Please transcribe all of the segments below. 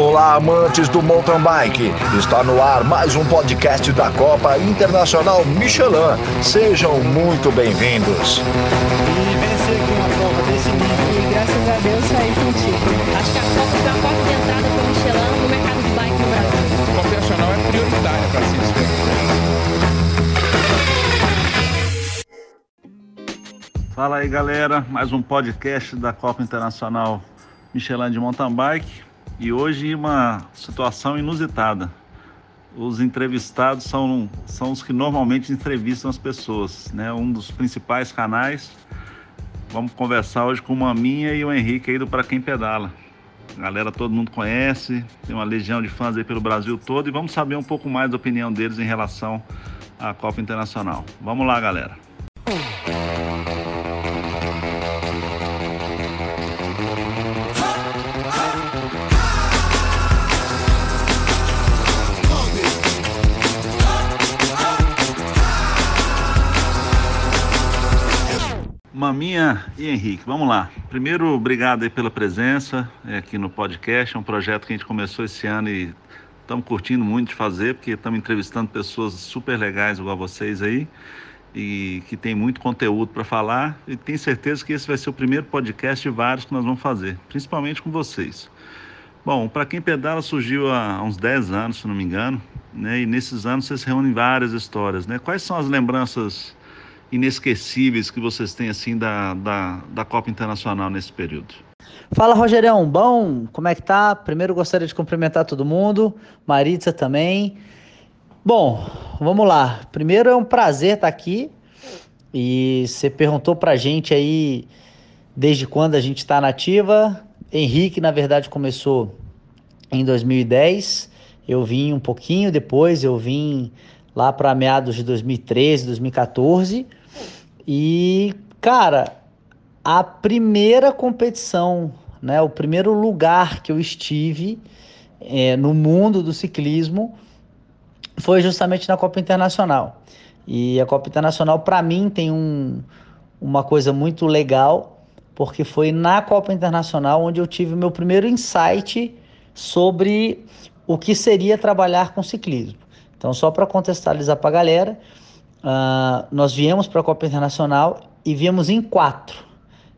Olá, amantes do mountain bike. Está no ar mais um podcast da Copa Internacional Michelin. Sejam muito bem-vindos. A Deus. Acho que a Copa porta de entrada para o Michelin no mercado de bike no Brasil. É para Fala aí galera, mais um podcast da Copa Internacional Michelin de Mountain Bike e hoje uma situação inusitada. Os entrevistados são, são os que normalmente entrevistam as pessoas, né? Um dos principais canais. Vamos conversar hoje com uma minha e o Henrique aí do Para Quem Pedala. A galera todo mundo conhece, tem uma legião de fãs aí pelo Brasil todo e vamos saber um pouco mais da opinião deles em relação à Copa Internacional. Vamos lá, galera. Maminha e Henrique, vamos lá. Primeiro, obrigado aí pela presença é, aqui no podcast. É um projeto que a gente começou esse ano e estamos curtindo muito de fazer, porque estamos entrevistando pessoas super legais igual vocês aí e que tem muito conteúdo para falar. E tenho certeza que esse vai ser o primeiro podcast de vários que nós vamos fazer, principalmente com vocês. Bom, para quem pedala surgiu há uns 10 anos, se não me engano, né? E nesses anos vocês reúnem várias histórias, né? Quais são as lembranças inesquecíveis que vocês têm assim da, da, da Copa Internacional nesse período? Fala Rogerão, bom? Como é que tá? Primeiro gostaria de cumprimentar todo mundo, Maritza também. Bom, vamos lá. Primeiro é um prazer estar aqui e você perguntou pra gente aí desde quando a gente está nativa. Henrique, na verdade, começou em 2010. Eu vim um pouquinho depois, eu vim lá para meados de 2013, 2014. E, cara, a primeira competição, né, o primeiro lugar que eu estive é, no mundo do ciclismo foi justamente na Copa Internacional. E a Copa Internacional, para mim, tem um, uma coisa muito legal, porque foi na Copa Internacional onde eu tive o meu primeiro insight sobre o que seria trabalhar com ciclismo. Então, só para contextualizar para a galera, uh, nós viemos para a Copa Internacional e viemos em quatro.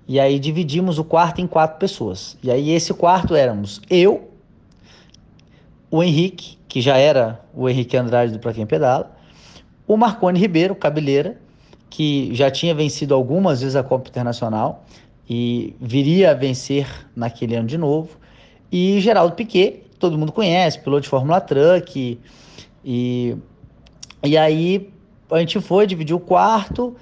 E aí dividimos o quarto em quatro pessoas. E aí esse quarto éramos eu, o Henrique, que já era o Henrique Andrade do Pra Quem Pedala, o Marcone Ribeiro, cabeleira, que já tinha vencido algumas vezes a Copa Internacional e viria a vencer naquele ano de novo, e Geraldo Piquet, todo mundo conhece, piloto de Fórmula Truck, e, e aí a gente foi, dividiu o quarto.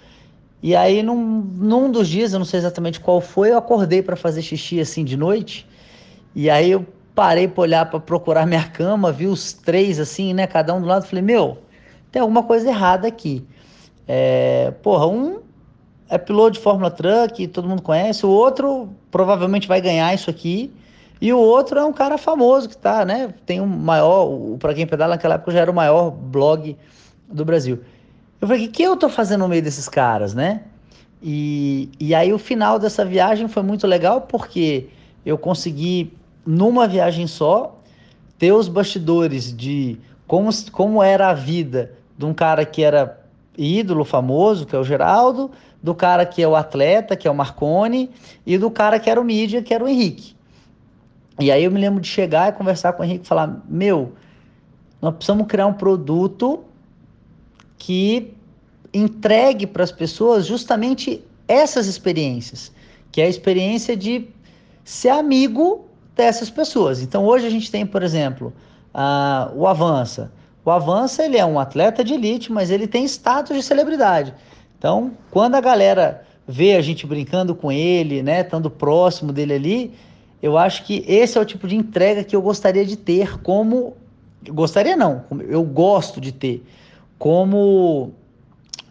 E aí, num, num dos dias, eu não sei exatamente qual foi, eu acordei para fazer xixi assim de noite. E aí eu parei para olhar para procurar minha cama, vi os três assim, né, cada um do lado, falei: "Meu, tem alguma coisa errada aqui". É, porra, um é piloto de Fórmula Truck, todo mundo conhece, o outro provavelmente vai ganhar isso aqui. E o outro é um cara famoso que tá, né? Tem um maior, para quem pedala naquela época já era o maior blog do Brasil. Eu falei, o que, que eu tô fazendo no meio desses caras, né? E, e aí o final dessa viagem foi muito legal porque eu consegui, numa viagem só, ter os bastidores de como, como era a vida de um cara que era ídolo famoso, que é o Geraldo, do cara que é o atleta, que é o Marcone, e do cara que era o mídia, que era o Henrique. E aí eu me lembro de chegar e conversar com o Henrique e falar: Meu, nós precisamos criar um produto que entregue para as pessoas justamente essas experiências, que é a experiência de ser amigo dessas pessoas. Então hoje a gente tem, por exemplo, o Avança. O Avança ele é um atleta de elite, mas ele tem status de celebridade. Então, quando a galera vê a gente brincando com ele, né, estando próximo dele ali, eu acho que esse é o tipo de entrega que eu gostaria de ter como. Gostaria não, eu gosto de ter como,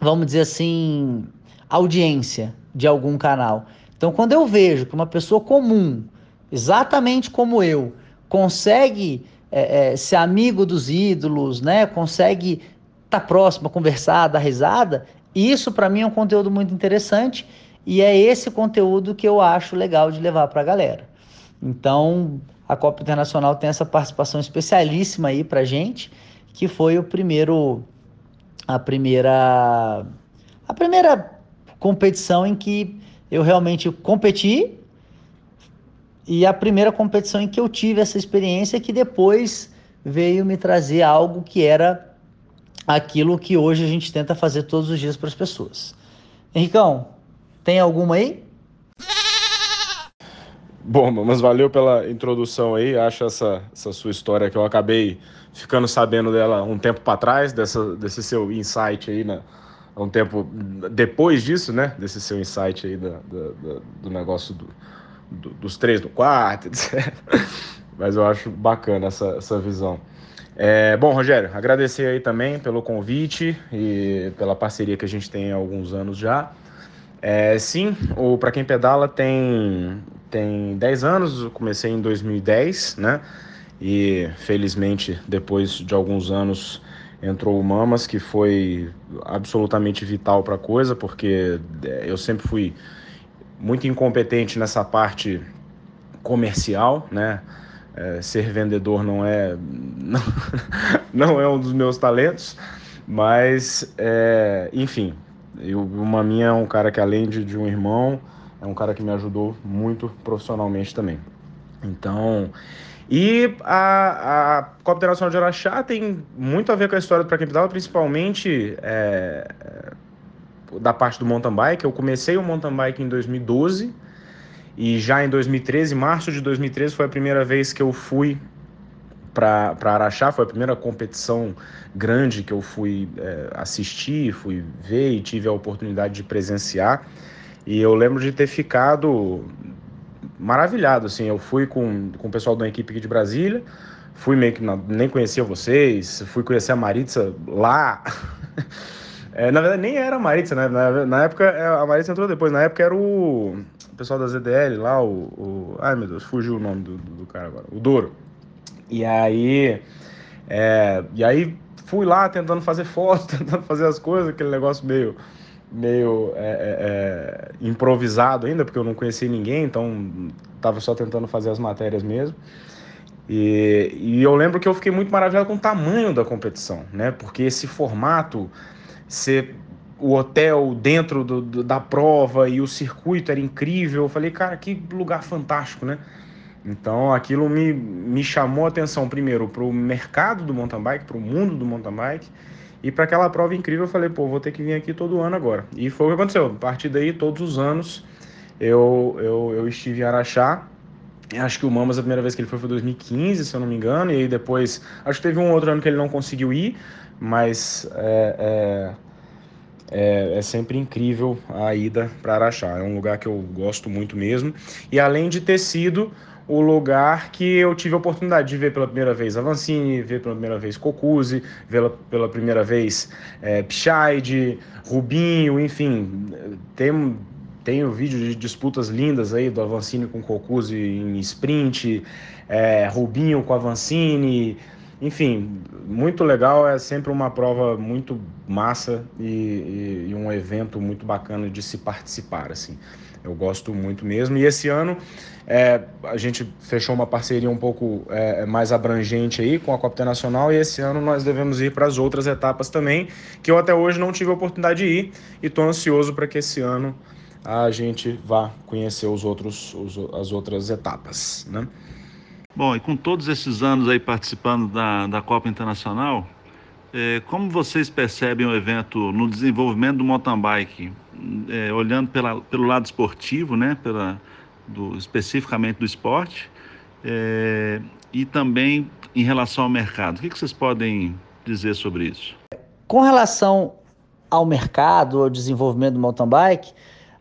vamos dizer assim, audiência de algum canal. Então, quando eu vejo que uma pessoa comum, exatamente como eu, consegue é, é, ser amigo dos ídolos, né? Consegue estar tá próximo, conversar, dar risada, isso para mim é um conteúdo muito interessante e é esse conteúdo que eu acho legal de levar para a galera. Então, a Copa Internacional tem essa participação especialíssima aí pra gente, que foi o primeiro a primeira a primeira competição em que eu realmente competi e a primeira competição em que eu tive essa experiência que depois veio me trazer algo que era aquilo que hoje a gente tenta fazer todos os dias para as pessoas. Henricão, tem alguma aí? Bom, mas valeu pela introdução aí. Acho essa, essa sua história que eu acabei ficando sabendo dela um tempo para trás, dessa, desse seu insight aí, né? um tempo depois disso, né? Desse seu insight aí da, da, do negócio do, do, dos três do quarto, etc. Mas eu acho bacana essa, essa visão. É, bom, Rogério, agradecer aí também pelo convite e pela parceria que a gente tem há alguns anos já. É, sim, o Para Quem Pedala tem, tem 10 anos, eu comecei em 2010, né? E felizmente, depois de alguns anos, entrou o Mamas, que foi absolutamente vital para a coisa, porque é, eu sempre fui muito incompetente nessa parte comercial, né? É, ser vendedor não é não, não, é um dos meus talentos, mas é, enfim, eu, o Maminha é um cara que além de, de um irmão, é um cara que me ajudou muito profissionalmente também. Então, e a, a Copa Internacional de Araxá tem muito a ver com a história do Pra Quem Pedala, principalmente é, da parte do mountain bike. Eu comecei o mountain bike em 2012 e já em 2013, março de 2013, foi a primeira vez que eu fui para Araxá, foi a primeira competição grande que eu fui é, assistir, fui ver e tive a oportunidade de presenciar. E eu lembro de ter ficado maravilhado, assim, eu fui com, com o pessoal da equipe aqui de Brasília, fui meio que, nem conhecia vocês, fui conhecer a Maritza lá, é, na verdade nem era a Maritza, né, na, na, época, é, a Maritza entrou depois, na época era o, o pessoal da ZDL lá, o, o, ai meu Deus, fugiu o nome do, do, cara agora, o Douro, e aí, é, e aí fui lá tentando fazer foto, tentando fazer as coisas, aquele negócio meio meio é, é, é, improvisado ainda, porque eu não conhecia ninguém, então estava só tentando fazer as matérias mesmo. E, e, eu lembro que eu fiquei muito maravilhado com o tamanho da competição, né? Porque esse formato, ser o hotel dentro do, do, da prova e o circuito era incrível. Eu falei, cara, que lugar fantástico, né? Então aquilo me, me chamou a atenção primeiro para o mercado do mountain bike, para o mundo do mountain bike e para aquela prova incrível, eu falei, pô, vou ter que vir aqui todo ano agora. E foi o que aconteceu. A partir daí, todos os anos, eu, eu, eu estive em Araxá. Acho que o Mamas, a primeira vez que ele foi foi 2015, se eu não me engano. E aí depois, acho que teve um outro ano que ele não conseguiu ir, mas é, é, é, é sempre incrível a ida para Araxá. É um lugar que eu gosto muito mesmo. E além de ter sido o lugar que eu tive a oportunidade de ver pela primeira vez Avancini, ver pela primeira vez Cocuzzi, ver pela primeira vez é, Pichaide, Rubinho, enfim, tem, tem o vídeo de disputas lindas aí do Avancini com Cocuzzi em sprint, é, Rubinho com Avancini, enfim, muito legal, é sempre uma prova muito massa e, e, e um evento muito bacana de se participar, assim. Eu gosto muito mesmo. E esse ano é, a gente fechou uma parceria um pouco é, mais abrangente aí com a Copa Internacional e esse ano nós devemos ir para as outras etapas também, que eu até hoje não tive a oportunidade de ir e estou ansioso para que esse ano a gente vá conhecer os outros, os, as outras etapas, né? Bom, e com todos esses anos aí participando da, da Copa Internacional, é, como vocês percebem o evento no desenvolvimento do mountain bike? é, olhando pela, pelo lado esportivo, né, pela, do, especificamente do esporte, é, e também em relação ao mercado. O que, que vocês podem dizer sobre isso? Com relação ao mercado, ao desenvolvimento do mountain bike,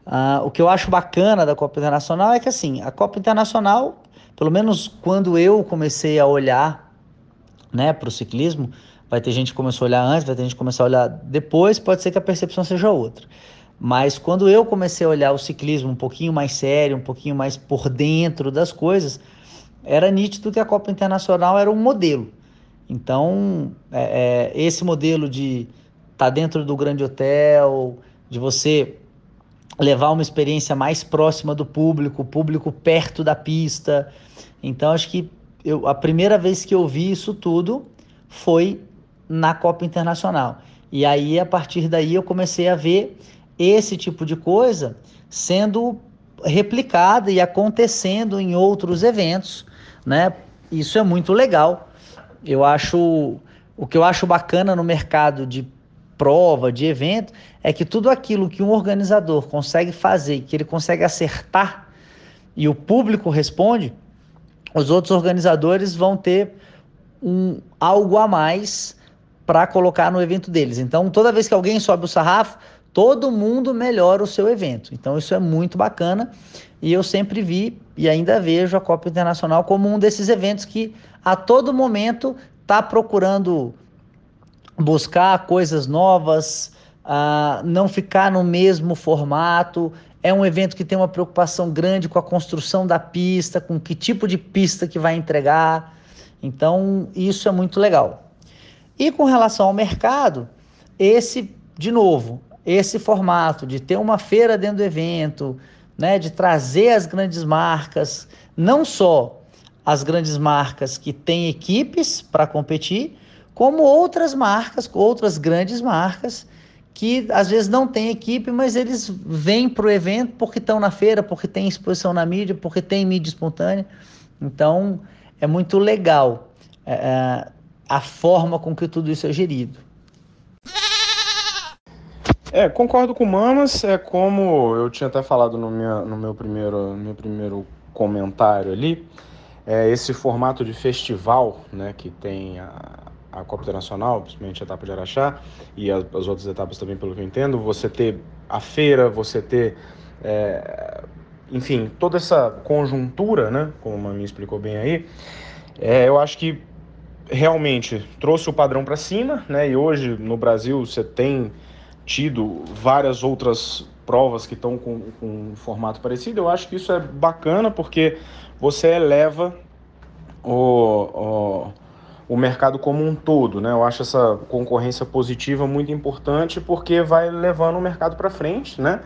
uh, o que eu acho bacana da Copa Internacional é que assim, a Copa Internacional, pelo menos quando eu comecei a olhar né, para o ciclismo, vai ter gente que começou a olhar antes, vai ter gente que começou a olhar depois, pode ser que a percepção seja outra. Mas quando eu comecei a olhar o ciclismo um pouquinho mais sério, um pouquinho mais por dentro das coisas, era nítido que a Copa Internacional era um modelo. Então, é, é, esse modelo de estar tá dentro do grande hotel, de você levar uma experiência mais próxima do público, o público perto da pista. Então, acho que eu, a primeira vez que eu vi isso tudo foi na Copa Internacional. E aí, a partir daí, eu comecei a ver esse tipo de coisa sendo replicada e acontecendo em outros eventos, né? Isso é muito legal. Eu acho o que eu acho bacana no mercado de prova, de evento, é que tudo aquilo que um organizador consegue fazer, que ele consegue acertar e o público responde, os outros organizadores vão ter um algo a mais para colocar no evento deles. Então, toda vez que alguém sobe o sarrafo, todo mundo melhora o seu evento. Então, isso é muito bacana e eu sempre vi e ainda vejo a Copa Internacional como um desses eventos que a todo momento está procurando buscar coisas novas, uh, não ficar no mesmo formato. É um evento que tem uma preocupação grande com a construção da pista, com que tipo de pista que vai entregar. Então, isso é muito legal. E com relação ao mercado, esse, de novo, esse formato de ter uma feira dentro do evento, né, de trazer as grandes marcas, não só as grandes marcas que têm equipes para competir, como outras marcas, outras grandes marcas que às vezes não têm equipe, mas eles vêm para o evento porque estão na feira, porque tem exposição na mídia, porque tem mídia espontânea. Então é muito legal é, é a forma com que tudo isso é gerido. É, concordo com o Mamas, é como eu tinha até falado no, minha, no meu, primeiro, no meu primeiro comentário ali, é esse formato de festival né, que tem a, a Copa Internacional, principalmente a etapa de Araxá, e as, as, outras etapas também, pelo que eu entendo, você ter a feira, você ter, é, enfim, toda essa conjuntura, né, como a Mami explicou bem aí, é, eu acho que realmente trouxe o padrão para cima, né, e hoje no Brasil você tem tido várias outras provas que estão com, com um formato parecido, eu acho que isso é bacana porque você eleva o, o, o mercado como um todo, né? Eu acho essa concorrência positiva muito importante porque vai levando o mercado para frente, né?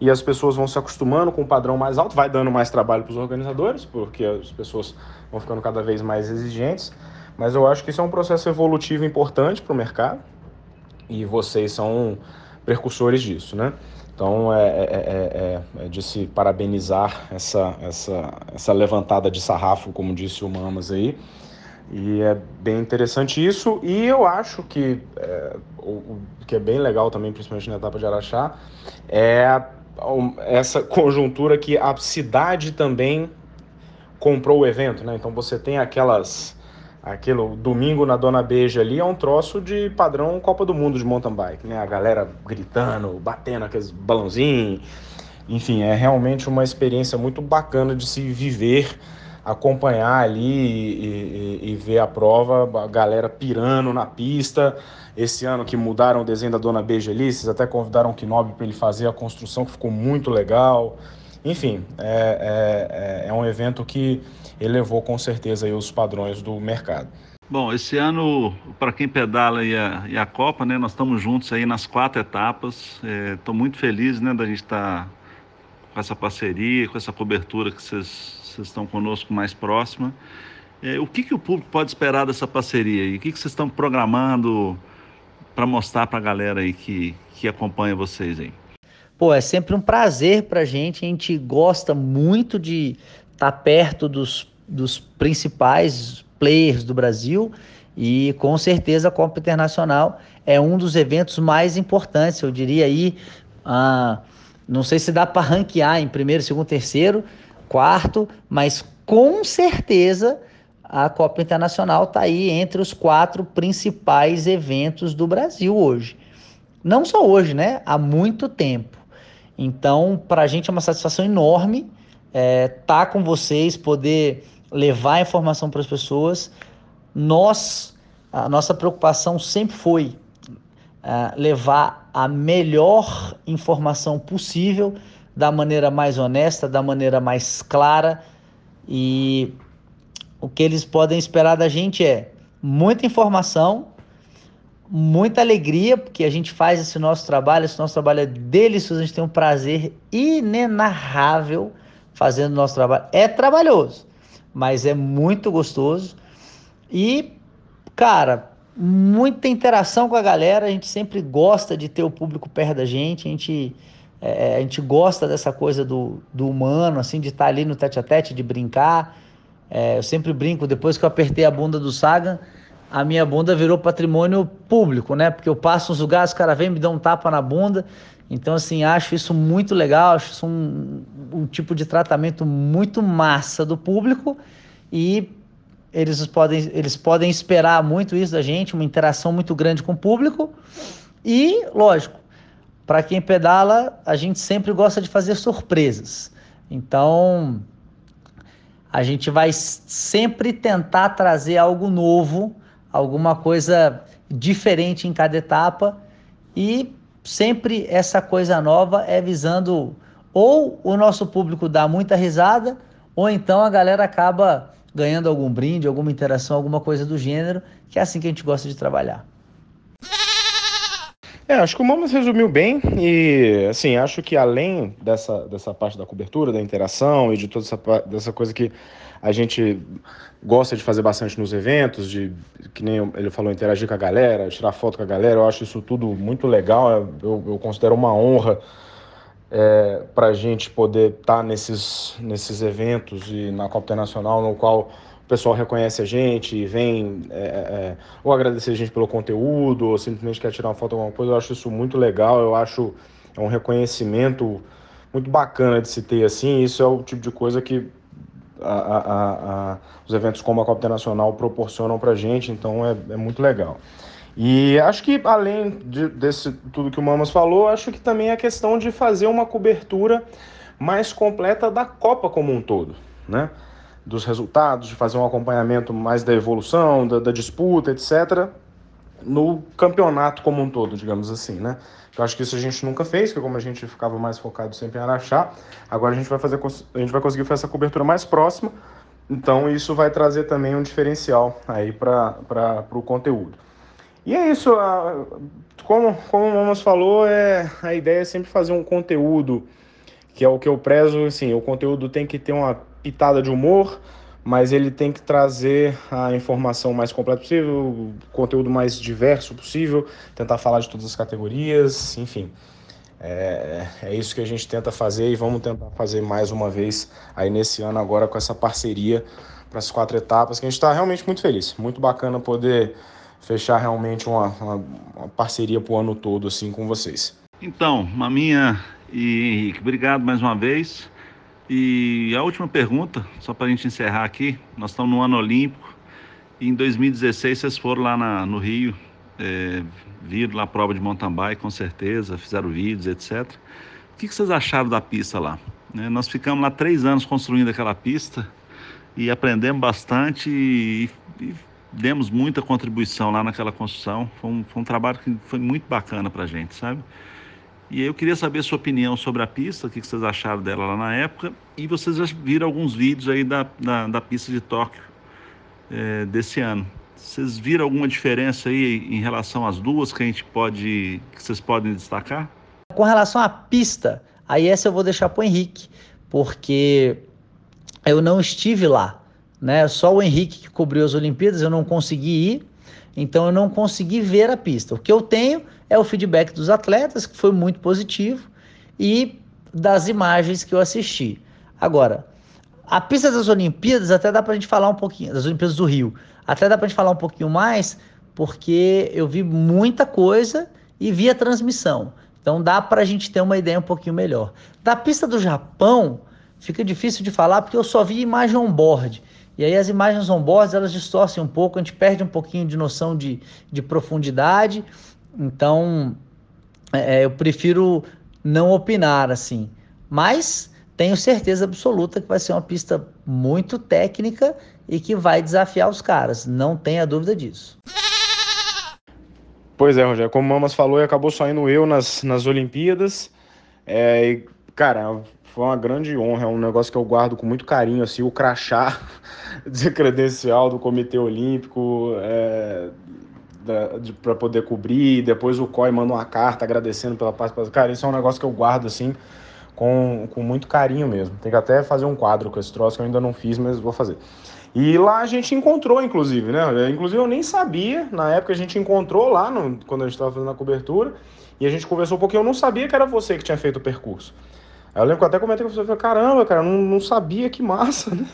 E as pessoas vão se acostumando com o padrão mais alto, vai dando mais trabalho para os organizadores, porque as pessoas vão ficando cada vez mais exigentes. Mas eu acho que isso é um processo evolutivo importante para o mercado e vocês são precursores disso, né? Então é, é, é, é, de se parabenizar essa, essa, essa levantada de sarrafo, como disse o Mamas aí. E é bem interessante isso. E eu acho que é, o, o, que é bem legal também, principalmente na etapa de Araxá, é essa conjuntura que a cidade também comprou o evento, né? Então você tem aquelas Aquilo, domingo na Dona Beija ali é um troço de padrão Copa do Mundo de mountain bike, né? A galera gritando, batendo aqueles balãozinhos. Enfim, é realmente uma experiência muito bacana de se viver, acompanhar ali e, e, e ver a prova, a galera pirando na pista. Esse ano que mudaram o desenho da Dona Beija ali, vocês até convidaram o Kinobi para ele fazer a construção, que ficou muito legal. Enfim, é, é, é, é um evento que elevou com certeza os padrões do mercado. Bom, esse ano, para quem pedala e a, e a Copa, né, nós estamos juntos aí nas quatro etapas. Estou é, muito feliz né, da gente estar tá com essa parceria, com essa cobertura que vocês estão conosco mais próxima. É, o que, que o público pode esperar dessa parceria e o que, que vocês estão programando para mostrar para a galera aí que, que acompanha vocês aí? Pô, é sempre um prazer para a gente. A gente gosta muito de estar tá perto dos, dos principais players do Brasil e com certeza a Copa Internacional é um dos eventos mais importantes, eu diria aí, ah, não sei se dá para ranquear em primeiro, segundo, terceiro, quarto, mas com certeza a Copa Internacional está aí entre os quatro principais eventos do Brasil hoje. Não só hoje, né? Há muito tempo. Então, para a gente é uma satisfação enorme é, tá com vocês, poder levar a informação para as pessoas. Nós, a nossa preocupação sempre foi é, levar a melhor informação possível, da maneira mais honesta, da maneira mais clara. E o que eles podem esperar da gente é muita informação, muita alegria, porque a gente faz esse nosso trabalho, esse nosso trabalho é delicioso, a gente tem um prazer inenarrável fazendo o nosso trabalho. É trabalhoso, mas é muito gostoso. E, cara, muita interação com a galera, a gente sempre gosta de ter o público perto da gente, a gente, é, a gente gosta dessa coisa do, do humano, assim, de estar ali no tete a tete, de brincar. É, eu sempre brinco, depois que eu apertei a bunda do Sagan, a minha bunda virou patrimônio público, né? Porque eu passo nos lugares, os caras vêm me dão um tapa na bunda. Então, assim, acho isso muito legal, acho isso um, um tipo de tratamento muito massa do público e eles podem, eles podem esperar muito isso da gente, uma interação muito grande com o público. E, lógico, para quem pedala, a gente sempre gosta de fazer surpresas. Então, a gente vai sempre tentar trazer algo novo, alguma coisa diferente em cada etapa e sempre essa coisa nova é visando ou o nosso público dar muita risada ou então a galera acaba ganhando algum brinde, alguma interação, alguma coisa do gênero, que é assim que a gente gosta de trabalhar. É, acho que o Mamas resumiu bem e, assim, acho que além dessa, dessa parte da cobertura, da interação e de toda essa dessa coisa que a gente gosta de fazer bastante nos eventos, de, que nem ele falou, interagir com a galera, tirar foto com a galera, eu acho isso tudo muito legal, eu, eu considero uma honra é, para a gente poder estar tá nesses, nesses eventos e na Copa Internacional, no qual pessoal reconhece a gente, vem é, é, ou agradecer a gente pelo conteúdo, ou simplesmente quer tirar uma foto alguma coisa, eu acho isso muito legal, eu acho é um reconhecimento muito bacana de se ter assim, isso é o tipo de coisa que a, a, a, os eventos como a Copa Internacional proporcionam para a gente, então é, é muito legal. E acho que além de, desse tudo que o Mamas falou, acho que também é a questão de fazer uma cobertura mais completa da Copa como um todo, né? dos resultados, de fazer um acompanhamento mais da evolução, da, da disputa, etc., no campeonato como um todo, digamos assim, né? Eu acho que isso a gente nunca fez, porque como a gente ficava mais focado sempre em Araxá, agora a gente vai fazer a gente vai conseguir fazer essa cobertura mais próxima, então isso vai trazer também um diferencial aí para o conteúdo. E é isso, como, como o Mamas falou, é, a ideia é sempre fazer um conteúdo que é o que eu prezo, assim, o conteúdo tem que ter uma pitada de humor, mas ele tem que trazer a informação mais completa possível, o conteúdo mais diverso possível, tentar falar de todas as categorias, enfim. É, é isso que a gente tenta fazer e vamos tentar fazer mais uma vez aí nesse ano agora com essa parceria para as quatro etapas, que a gente está realmente muito feliz. Muito bacana poder fechar realmente uma, uma, uma parceria para o ano todo assim com vocês. Então, Maminha e Henrique, obrigado mais uma vez. E a última pergunta, só para a gente encerrar aqui, nós estamos no ano olímpico e em 2016 vocês foram lá na, no Rio, é, viram lá a prova de mountain bike com certeza, fizeram vídeos, etc. O que, que vocês acharam da pista lá? É, nós ficamos lá três anos construindo aquela pista e aprendemos bastante e, e demos muita contribuição lá naquela construção. Foi um, foi um trabalho que foi muito bacana para a gente, sabe? E eu queria saber a sua opinião sobre a pista, o que vocês acharam dela lá na época, e vocês já viram alguns vídeos aí da, da, da pista de Tóquio é, desse ano. Vocês viram alguma diferença aí em relação às duas que a gente pode, que vocês podem destacar? Com relação à pista, aí essa eu vou deixar para o Henrique, porque eu não estive lá, né? Só o Henrique que cobriu as Olimpíadas, eu não consegui ir, então eu não consegui ver a pista. O que eu tenho é o feedback dos atletas, que foi muito positivo, e das imagens que eu assisti. Agora, a pista das Olimpíadas até dá para a gente falar um pouquinho, das Olimpíadas do Rio, até dá para a gente falar um pouquinho mais, porque eu vi muita coisa e vi a transmissão. Então dá para a gente ter uma ideia um pouquinho melhor. Da pista do Japão, fica difícil de falar porque eu só vi imagem on-board. E aí as imagens on-board elas distorcem um pouco, a gente perde um pouquinho de noção de, de profundidade. Então, é, é, eu prefiro não opinar assim. Mas tenho certeza absoluta que vai ser uma pista muito técnica e que vai desafiar os caras. Não tenha dúvida disso. Pois é, Rogério. Como o Mamas falou, acabou saindo eu nas, nas Olimpíadas. É, e, cara, foi uma grande honra. É um negócio que eu guardo com muito carinho. Assim, o crachá de credencial do Comitê Olímpico. É, para poder cobrir. Depois o COI manda uma carta agradecendo pela participação. Cara, isso é um negócio que eu guardo assim com, com muito carinho mesmo. Tem que até fazer um quadro com esse troço que eu ainda não fiz, mas vou fazer. E lá a gente encontrou, inclusive, né? Inclusive eu nem sabia, na época a gente encontrou lá, no, quando a gente estava fazendo a cobertura, e a gente conversou um pouquinho, eu não sabia que era você que tinha feito o percurso. Aí eu lembro que eu até comentei com você, falei, caramba, cara, não, não sabia que massa, né?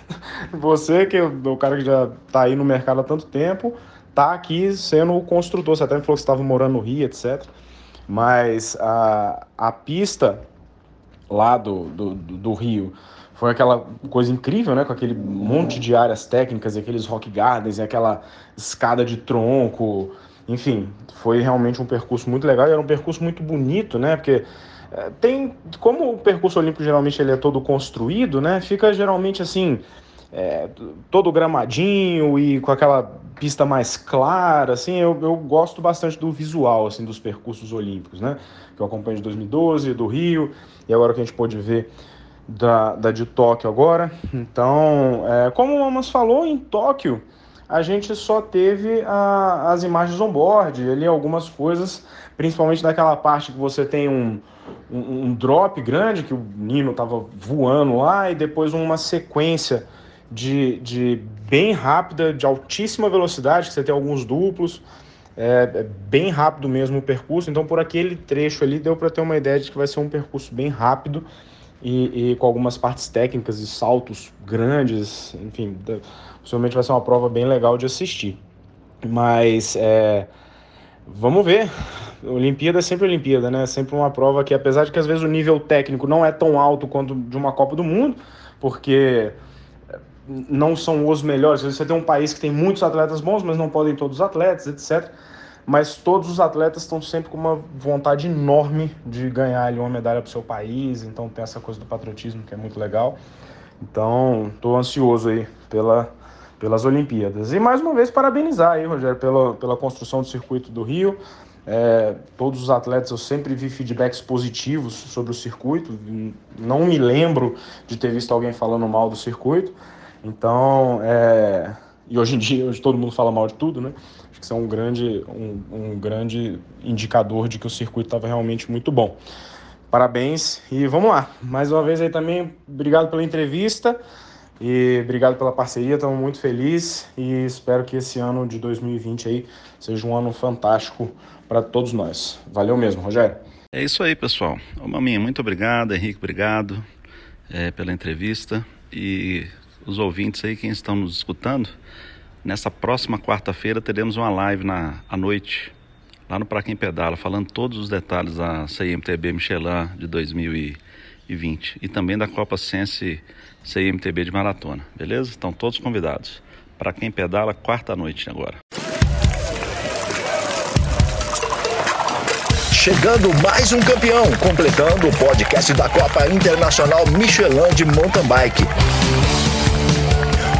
Você, que é o cara que já tá aí no mercado há tanto tempo, tá aqui sendo o construtor. Você até me falou que estava morando no Rio, etc. Mas a, a pista lá do, do, do Rio foi aquela coisa incrível, né? Com aquele monte de áreas técnicas e aqueles rock gardens e aquela escada de tronco. Enfim, foi realmente um percurso muito legal e era um percurso muito bonito, né? Porque é, tem, como o percurso olímpico geralmente ele é todo construído, né? Fica geralmente assim, é, todo gramadinho e com aquela pista mais clara, assim, eu, eu gosto bastante do visual, assim, dos percursos olímpicos, né? Que eu acompanho de 2012, do Rio, e agora que a gente pôde ver da, da de Tóquio agora. Então, é, como o Mamas falou, em Tóquio a gente só teve a, as imagens on-board, ali algumas coisas, principalmente naquela parte que você tem um, um, um drop grande, que o Nino estava voando lá, e depois uma sequência de, de bem rápida, de altíssima velocidade, que você tem alguns duplos, é, é bem rápido mesmo o percurso, então por aquele trecho ali deu para ter uma ideia de que vai ser um percurso bem rápido, e, e, com algumas partes técnicas e saltos grandes, enfim, possivelmente vai ser uma prova bem legal de assistir. Mas é, vamos ver. Olimpíada é sempre Olimpíada, né? É sempre uma prova que, apesar de que às vezes o nível técnico não é tão alto quanto de uma Copa do Mundo, porque não são os melhores. Você tem um país que tem muitos atletas bons, mas não podem todos os atletas, etc mas todos os atletas estão sempre com uma vontade enorme de ganhar ali uma medalha para o seu país, então tem essa coisa do patriotismo que é muito legal. Então, estou ansioso aí pela, pelas Olimpíadas. E mais uma vez, parabenizar aí, Rogério, pela, pela construção do circuito do Rio. É, todos os atletas eu sempre vi feedbacks positivos sobre o circuito. Não me lembro de ter visto alguém falando mal do circuito. Então, é, e hoje em dia, hoje todo mundo fala mal de tudo, né? Acho que isso é um grande, um, um grande indicador de que o circuito estava realmente muito bom. Parabéns e vamos lá. Mais uma vez aí também, obrigado pela entrevista e obrigado pela parceria. Estamos muito felizes e espero que esse ano de 2020 aí seja um ano fantástico para todos nós. Valeu mesmo, Rogério. É isso aí, pessoal. Ô, Maminha, muito obrigado. Henrique, obrigado é, pela entrevista. E os ouvintes aí, quem estão nos escutando, Nessa próxima quarta-feira teremos uma live na, à noite, lá no Pra Quem Pedala, falando todos os detalhes da CIMTB Michelin de 2020 e também da Copa Sense CIMTB de Maratona, beleza? Estão todos convidados. Para quem pedala, quarta-noite agora. Chegando mais um campeão, completando o podcast da Copa Internacional Michelin de Mountain Bike.